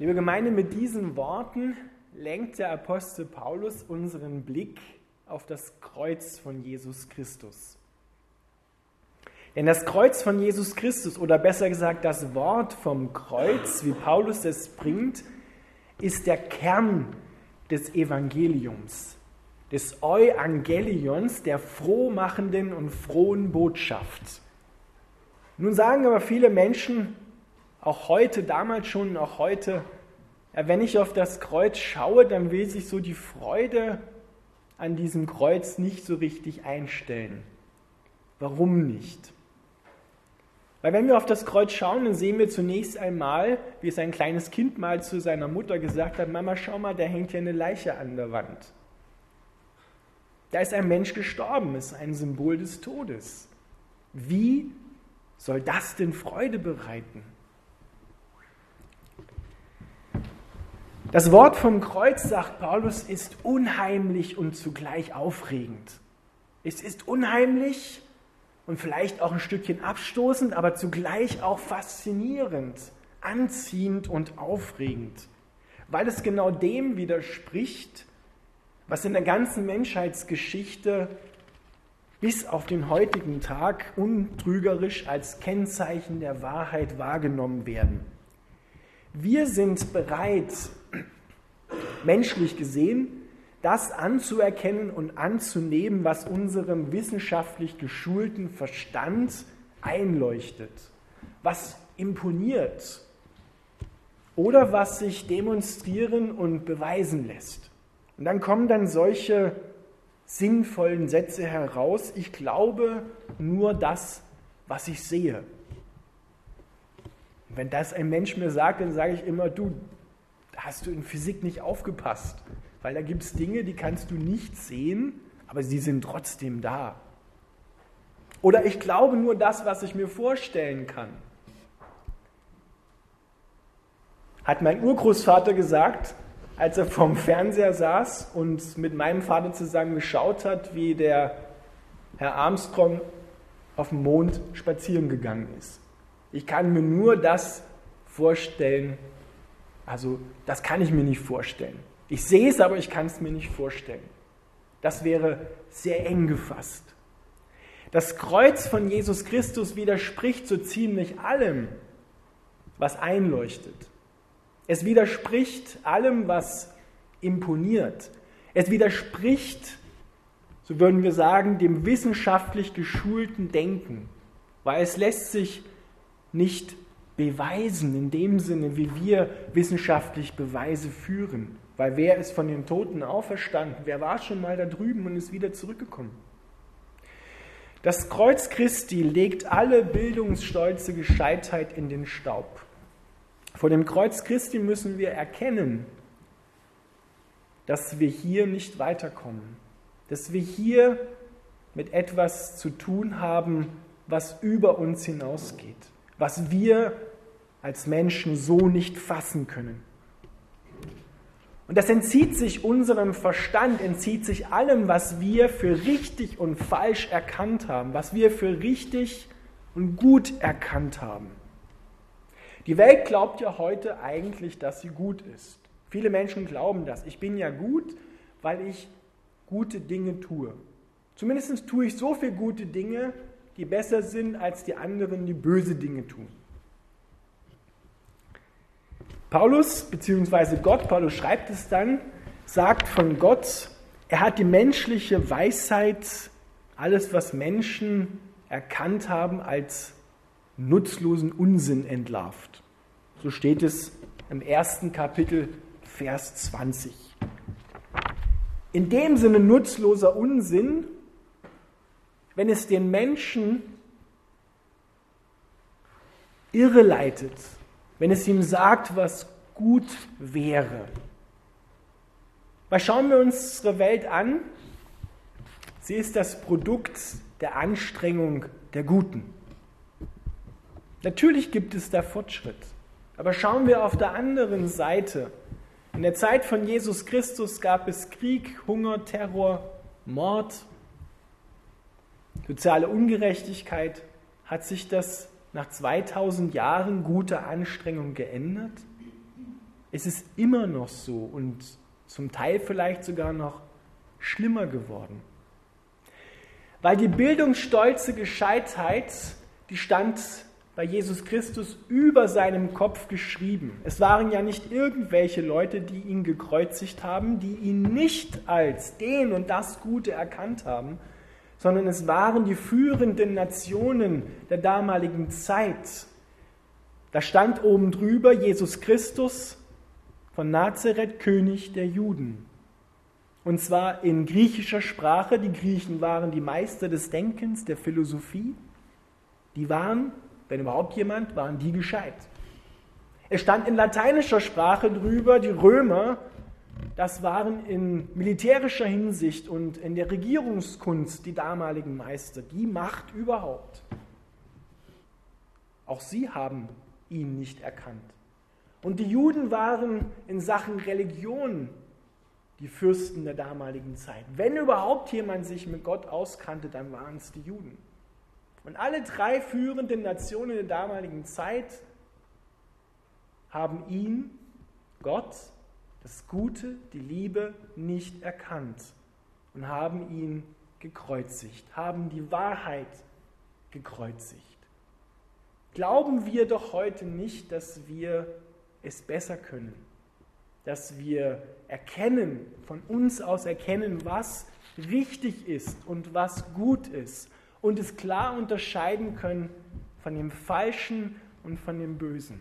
Liebe Gemeinde, mit diesen Worten lenkt der Apostel Paulus unseren Blick auf das Kreuz von Jesus Christus. Denn das Kreuz von Jesus Christus, oder besser gesagt das Wort vom Kreuz, wie Paulus es bringt, ist der Kern des Evangeliums, des Euangelions, der frohmachenden und frohen Botschaft. Nun sagen aber viele Menschen, auch heute, damals schon und auch heute, ja, wenn ich auf das Kreuz schaue, dann will sich so die Freude an diesem Kreuz nicht so richtig einstellen. Warum nicht? Weil wenn wir auf das Kreuz schauen, dann sehen wir zunächst einmal, wie es ein kleines Kind mal zu seiner Mutter gesagt hat, Mama, schau mal, da hängt ja eine Leiche an der Wand. Da ist ein Mensch gestorben, ist ein Symbol des Todes. Wie soll das denn Freude bereiten? Das Wort vom Kreuz, sagt Paulus, ist unheimlich und zugleich aufregend. Es ist unheimlich und vielleicht auch ein Stückchen abstoßend, aber zugleich auch faszinierend, anziehend und aufregend, weil es genau dem widerspricht, was in der ganzen Menschheitsgeschichte bis auf den heutigen Tag untrügerisch als Kennzeichen der Wahrheit wahrgenommen werden. Wir sind bereit, menschlich gesehen, das anzuerkennen und anzunehmen, was unserem wissenschaftlich geschulten Verstand einleuchtet, was imponiert oder was sich demonstrieren und beweisen lässt. Und dann kommen dann solche sinnvollen Sätze heraus, ich glaube nur das, was ich sehe. Und wenn das ein Mensch mir sagt, dann sage ich immer, du, hast du in Physik nicht aufgepasst. Weil da gibt es Dinge, die kannst du nicht sehen, aber sie sind trotzdem da. Oder ich glaube nur das, was ich mir vorstellen kann. Hat mein Urgroßvater gesagt, als er vorm Fernseher saß und mit meinem Vater zusammen geschaut hat, wie der Herr Armstrong auf dem Mond spazieren gegangen ist. Ich kann mir nur das vorstellen, also das kann ich mir nicht vorstellen. Ich sehe es, aber ich kann es mir nicht vorstellen. Das wäre sehr eng gefasst. Das Kreuz von Jesus Christus widerspricht so ziemlich allem, was einleuchtet. Es widerspricht allem, was imponiert. Es widerspricht, so würden wir sagen, dem wissenschaftlich geschulten Denken, weil es lässt sich nicht beweisen in dem Sinne, wie wir wissenschaftlich Beweise führen. Weil wer ist von den Toten auferstanden? Wer war schon mal da drüben und ist wieder zurückgekommen? Das Kreuz Christi legt alle bildungsstolze Gescheitheit in den Staub. Vor dem Kreuz Christi müssen wir erkennen, dass wir hier nicht weiterkommen, dass wir hier mit etwas zu tun haben, was über uns hinausgeht, was wir als Menschen so nicht fassen können. Und das entzieht sich unserem Verstand, entzieht sich allem, was wir für richtig und falsch erkannt haben, was wir für richtig und gut erkannt haben. Die Welt glaubt ja heute eigentlich, dass sie gut ist. Viele Menschen glauben das. Ich bin ja gut, weil ich gute Dinge tue. Zumindest tue ich so viele gute Dinge, die besser sind als die anderen, die böse Dinge tun. Paulus, beziehungsweise Gott, Paulus schreibt es dann, sagt von Gott, er hat die menschliche Weisheit, alles, was Menschen erkannt haben, als nutzlosen Unsinn entlarvt. So steht es im ersten Kapitel, Vers 20. In dem Sinne nutzloser Unsinn, wenn es den Menschen irreleitet, wenn es ihm sagt, was gut wäre. Weil schauen wir uns unsere Welt an, sie ist das Produkt der Anstrengung der Guten. Natürlich gibt es da Fortschritt, aber schauen wir auf der anderen Seite. In der Zeit von Jesus Christus gab es Krieg, Hunger, Terror, Mord, soziale Ungerechtigkeit. Hat sich das nach 2000 Jahren guter Anstrengung geändert? Es ist immer noch so und zum Teil vielleicht sogar noch schlimmer geworden. Weil die bildungsstolze Gescheitheit, die stand bei Jesus Christus über seinem Kopf geschrieben. Es waren ja nicht irgendwelche Leute, die ihn gekreuzigt haben, die ihn nicht als den und das Gute erkannt haben, sondern es waren die führenden Nationen der damaligen Zeit. Da stand oben drüber Jesus Christus von Nazareth, König der Juden. Und zwar in griechischer Sprache. Die Griechen waren die Meister des Denkens, der Philosophie. Die waren, wenn überhaupt jemand, waren die gescheit. Es stand in lateinischer Sprache drüber, die Römer, das waren in militärischer Hinsicht und in der Regierungskunst die damaligen Meister, die Macht überhaupt. Auch sie haben ihn nicht erkannt. Und die Juden waren in Sachen Religion die Fürsten der damaligen Zeit. Wenn überhaupt jemand sich mit Gott auskannte, dann waren es die Juden. Und alle drei führenden Nationen der damaligen Zeit haben ihn, Gott, das Gute, die Liebe nicht erkannt und haben ihn gekreuzigt, haben die Wahrheit gekreuzigt. Glauben wir doch heute nicht, dass wir es besser können, dass wir erkennen, von uns aus erkennen, was richtig ist und was gut ist und es klar unterscheiden können von dem Falschen und von dem Bösen.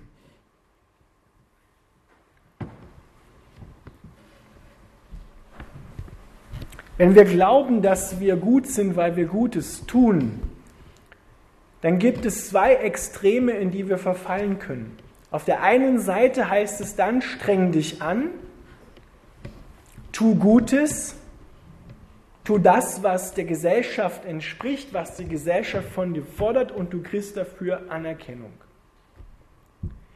Wenn wir glauben, dass wir gut sind, weil wir Gutes tun, dann gibt es zwei Extreme, in die wir verfallen können. Auf der einen Seite heißt es dann, streng dich an, tu Gutes, tu das, was der Gesellschaft entspricht, was die Gesellschaft von dir fordert und du kriegst dafür Anerkennung.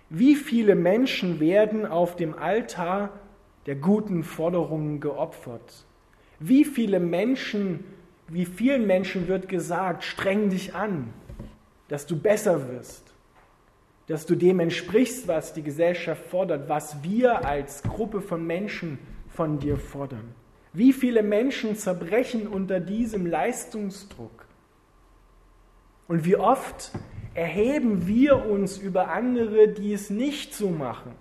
Wie viele Menschen werden auf dem Altar der guten Forderungen geopfert? Wie viele Menschen, wie vielen Menschen wird gesagt, streng dich an, dass du besser wirst, dass du dem entsprichst, was die Gesellschaft fordert, was wir als Gruppe von Menschen von dir fordern. Wie viele Menschen zerbrechen unter diesem Leistungsdruck? Und wie oft erheben wir uns über andere, die es nicht so machen?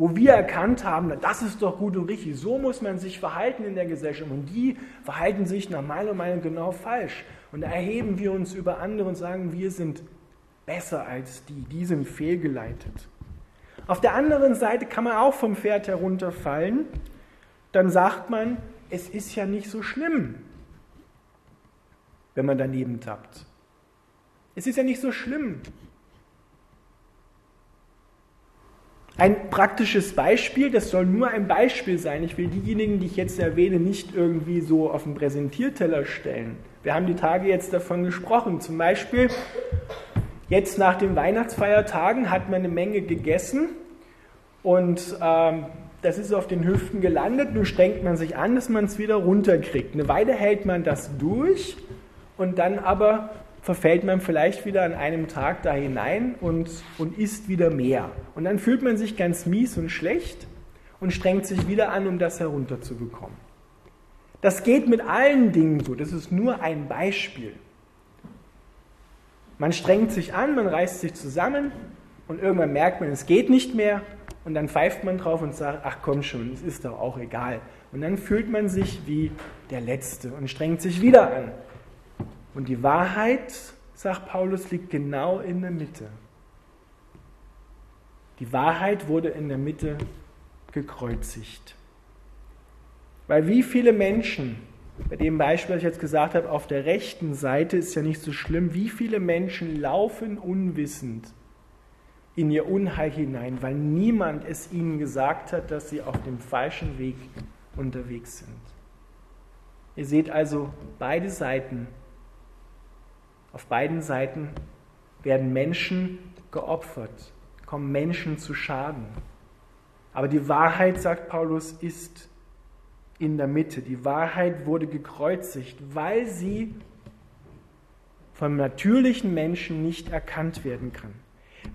Wo wir erkannt haben, das ist doch gut und richtig, so muss man sich verhalten in der Gesellschaft und die verhalten sich nach meiner Meinung genau falsch. Und da erheben wir uns über andere und sagen, wir sind besser als die, die sind fehlgeleitet. Auf der anderen Seite kann man auch vom Pferd herunterfallen, dann sagt man, es ist ja nicht so schlimm, wenn man daneben tappt. Es ist ja nicht so schlimm, Ein praktisches Beispiel, das soll nur ein Beispiel sein. Ich will diejenigen, die ich jetzt erwähne, nicht irgendwie so auf den Präsentierteller stellen. Wir haben die Tage jetzt davon gesprochen. Zum Beispiel, jetzt nach den Weihnachtsfeiertagen hat man eine Menge gegessen und ähm, das ist auf den Hüften gelandet. Nun strengt man sich an, dass man es wieder runterkriegt. Eine Weile hält man das durch und dann aber verfällt man vielleicht wieder an einem Tag da hinein und, und isst wieder mehr. Und dann fühlt man sich ganz mies und schlecht und strengt sich wieder an, um das herunterzubekommen. Das geht mit allen Dingen so, das ist nur ein Beispiel. Man strengt sich an, man reißt sich zusammen und irgendwann merkt man, es geht nicht mehr und dann pfeift man drauf und sagt, ach komm schon, es ist doch auch egal. Und dann fühlt man sich wie der Letzte und strengt sich wieder an und die Wahrheit, sagt Paulus, liegt genau in der Mitte. Die Wahrheit wurde in der Mitte gekreuzigt. Weil wie viele Menschen, bei dem Beispiel, das ich jetzt gesagt habe, auf der rechten Seite ist ja nicht so schlimm, wie viele Menschen laufen unwissend in ihr Unheil hinein, weil niemand es ihnen gesagt hat, dass sie auf dem falschen Weg unterwegs sind. Ihr seht also beide Seiten auf beiden Seiten werden Menschen geopfert, kommen Menschen zu Schaden. Aber die Wahrheit, sagt Paulus, ist in der Mitte. Die Wahrheit wurde gekreuzigt, weil sie vom natürlichen Menschen nicht erkannt werden kann.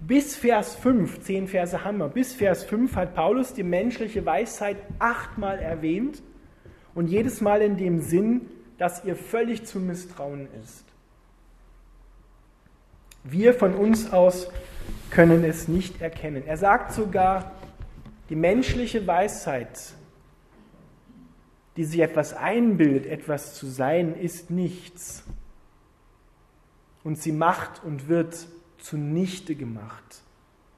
Bis Vers 5, zehn Verse haben wir, bis Vers 5 hat Paulus die menschliche Weisheit achtmal erwähnt und jedes Mal in dem Sinn, dass ihr völlig zu misstrauen ist. Wir von uns aus können es nicht erkennen. Er sagt sogar, die menschliche Weisheit, die sich etwas einbildet, etwas zu sein, ist nichts. Und sie macht und wird zunichte gemacht,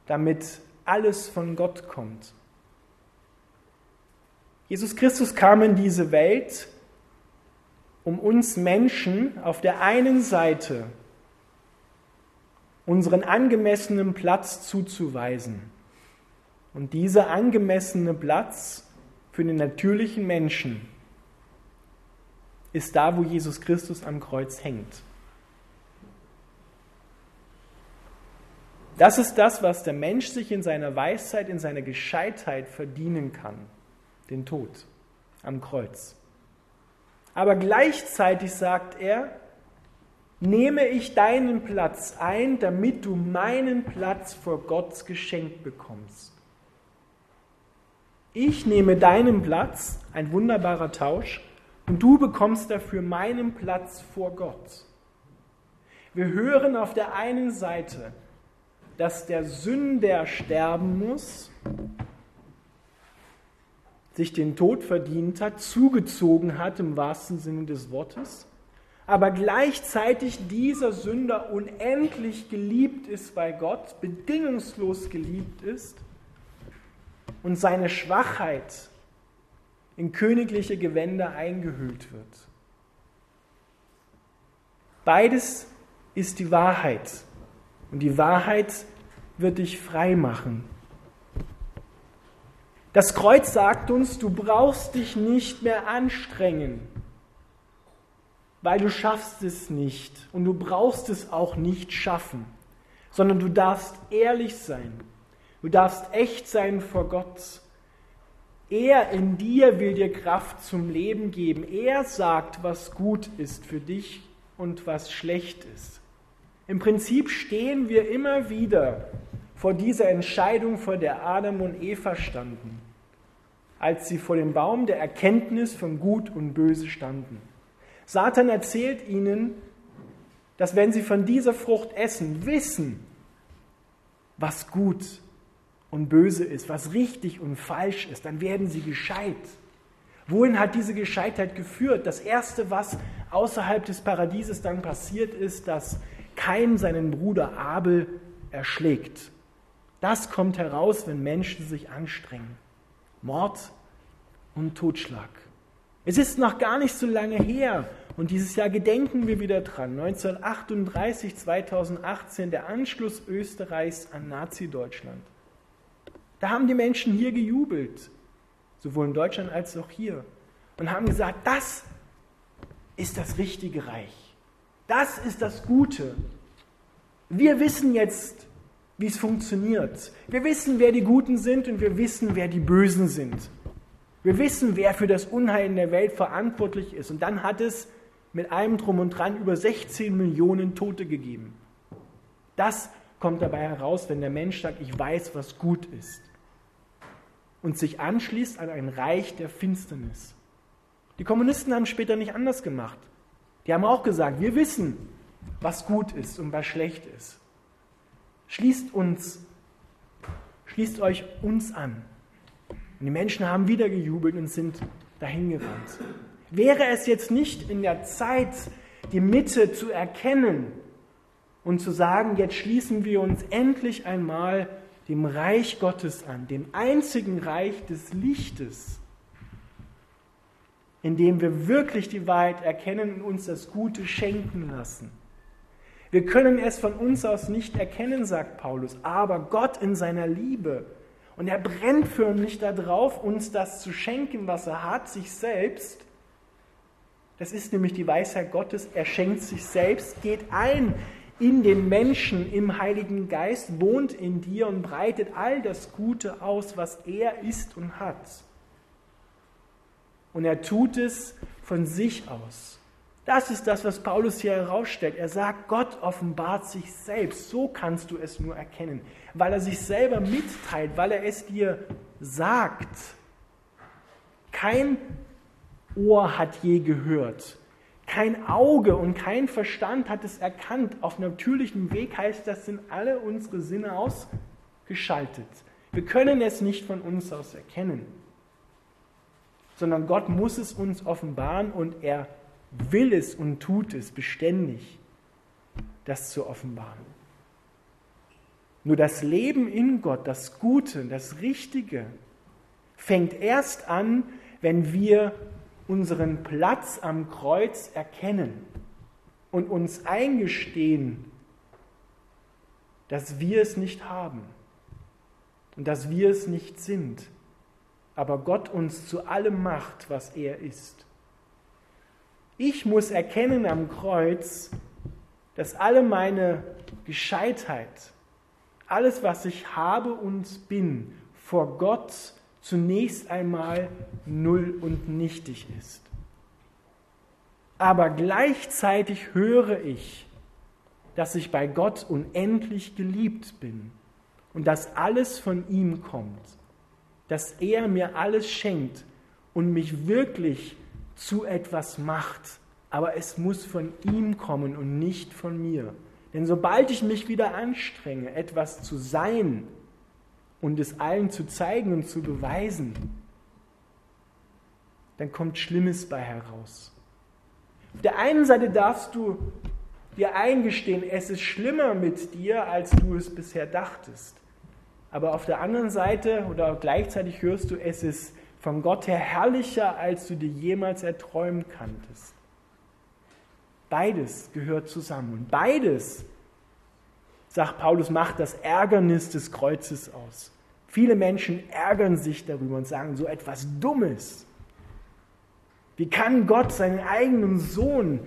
damit alles von Gott kommt. Jesus Christus kam in diese Welt, um uns Menschen auf der einen Seite unseren angemessenen Platz zuzuweisen. Und dieser angemessene Platz für den natürlichen Menschen ist da, wo Jesus Christus am Kreuz hängt. Das ist das, was der Mensch sich in seiner Weisheit, in seiner Gescheitheit verdienen kann, den Tod am Kreuz. Aber gleichzeitig sagt er, nehme ich deinen Platz ein, damit du meinen Platz vor Gott geschenkt bekommst. Ich nehme deinen Platz, ein wunderbarer Tausch, und du bekommst dafür meinen Platz vor Gott. Wir hören auf der einen Seite, dass der Sünder sterben muss, sich den Tod verdient hat, zugezogen hat im wahrsten Sinne des Wortes, aber gleichzeitig dieser Sünder unendlich geliebt ist bei Gott, bedingungslos geliebt ist und seine Schwachheit in königliche Gewänder eingehüllt wird. Beides ist die Wahrheit. Und die Wahrheit wird dich frei machen. Das Kreuz sagt uns, du brauchst dich nicht mehr anstrengen, weil du schaffst es nicht und du brauchst es auch nicht schaffen, sondern du darfst ehrlich sein, du darfst echt sein vor Gott. Er in dir will dir Kraft zum Leben geben. Er sagt, was gut ist für dich und was schlecht ist. Im Prinzip stehen wir immer wieder vor dieser Entscheidung, vor der Adam und Eva standen, als sie vor dem Baum der Erkenntnis von Gut und Böse standen. Satan erzählt ihnen, dass wenn sie von dieser Frucht essen, wissen, was gut und böse ist, was richtig und falsch ist, dann werden sie gescheit. Wohin hat diese Gescheitheit geführt? Das Erste, was außerhalb des Paradieses dann passiert ist, dass Kain seinen Bruder Abel erschlägt. Das kommt heraus, wenn Menschen sich anstrengen. Mord und Totschlag. Es ist noch gar nicht so lange her und dieses Jahr gedenken wir wieder dran. 1938, 2018, der Anschluss Österreichs an Nazi-Deutschland. Da haben die Menschen hier gejubelt, sowohl in Deutschland als auch hier, und haben gesagt, das ist das richtige Reich. Das ist das Gute. Wir wissen jetzt, wie es funktioniert. Wir wissen, wer die Guten sind und wir wissen, wer die Bösen sind. Wir wissen, wer für das Unheil in der Welt verantwortlich ist. Und dann hat es mit allem drum und dran über 16 Millionen Tote gegeben. Das kommt dabei heraus, wenn der Mensch sagt, ich weiß, was gut ist. Und sich anschließt an ein Reich der Finsternis. Die Kommunisten haben später nicht anders gemacht. Die haben auch gesagt, wir wissen, was gut ist und was schlecht ist. Schließt uns, schließt euch uns an. Und die Menschen haben wieder gejubelt und sind dahingerannt. Wäre es jetzt nicht in der Zeit, die Mitte zu erkennen und zu sagen, jetzt schließen wir uns endlich einmal dem Reich Gottes an, dem einzigen Reich des Lichtes, indem wir wirklich die Wahrheit erkennen und uns das Gute schenken lassen. Wir können es von uns aus nicht erkennen, sagt Paulus, aber Gott in seiner Liebe, und er brennt förmlich darauf, uns das zu schenken, was er hat, sich selbst. Das ist nämlich die Weisheit Gottes. Er schenkt sich selbst, geht ein in den Menschen im Heiligen Geist, wohnt in dir und breitet all das Gute aus, was er ist und hat. Und er tut es von sich aus. Das ist das, was Paulus hier herausstellt. Er sagt, Gott offenbart sich selbst. So kannst du es nur erkennen, weil er sich selber mitteilt, weil er es dir sagt. Kein Ohr hat je gehört, kein Auge und kein Verstand hat es erkannt. Auf natürlichem Weg heißt das, sind alle unsere Sinne ausgeschaltet. Wir können es nicht von uns aus erkennen, sondern Gott muss es uns offenbaren und er will es und tut es beständig, das zu offenbaren. Nur das Leben in Gott, das Gute, das Richtige, fängt erst an, wenn wir unseren Platz am Kreuz erkennen und uns eingestehen, dass wir es nicht haben und dass wir es nicht sind, aber Gott uns zu allem macht, was er ist. Ich muss erkennen am Kreuz, dass alle meine Gescheitheit, alles, was ich habe und bin, vor Gott zunächst einmal null und nichtig ist. Aber gleichzeitig höre ich, dass ich bei Gott unendlich geliebt bin und dass alles von ihm kommt, dass er mir alles schenkt und mich wirklich zu etwas macht, aber es muss von ihm kommen und nicht von mir. Denn sobald ich mich wieder anstrenge, etwas zu sein und es allen zu zeigen und zu beweisen, dann kommt Schlimmes bei heraus. Auf der einen Seite darfst du dir eingestehen, es ist schlimmer mit dir, als du es bisher dachtest. Aber auf der anderen Seite oder gleichzeitig hörst du, es ist von Gott her herrlicher, als du dir jemals erträumen kanntest. Beides gehört zusammen. Und beides, sagt Paulus, macht das Ärgernis des Kreuzes aus. Viele Menschen ärgern sich darüber und sagen so etwas Dummes. Wie kann Gott seinen eigenen Sohn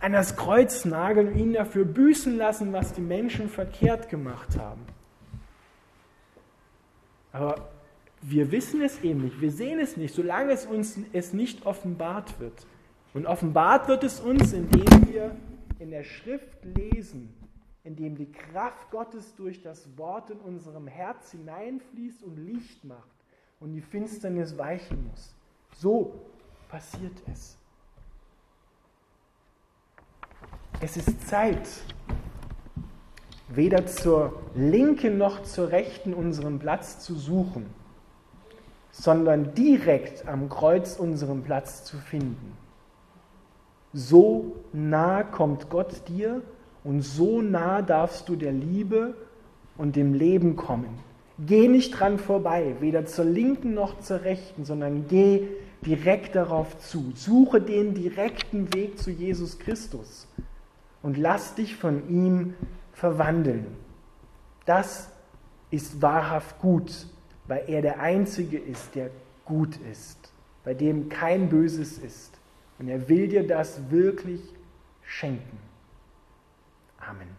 an das Kreuz nageln und ihn dafür büßen lassen, was die Menschen verkehrt gemacht haben? Aber wir wissen es eben nicht, wir sehen es nicht, solange es uns es nicht offenbart wird. Und offenbart wird es uns, indem wir in der Schrift lesen, indem die Kraft Gottes durch das Wort in unserem Herz hineinfließt und Licht macht und die Finsternis weichen muss. So passiert es. Es ist Zeit, weder zur linken noch zur rechten unseren Platz zu suchen sondern direkt am Kreuz unseren Platz zu finden. So nah kommt Gott dir und so nah darfst du der Liebe und dem Leben kommen. Geh nicht dran vorbei, weder zur linken noch zur rechten, sondern geh direkt darauf zu. Suche den direkten Weg zu Jesus Christus und lass dich von ihm verwandeln. Das ist wahrhaft gut weil er der Einzige ist, der gut ist, bei dem kein Böses ist. Und er will dir das wirklich schenken. Amen.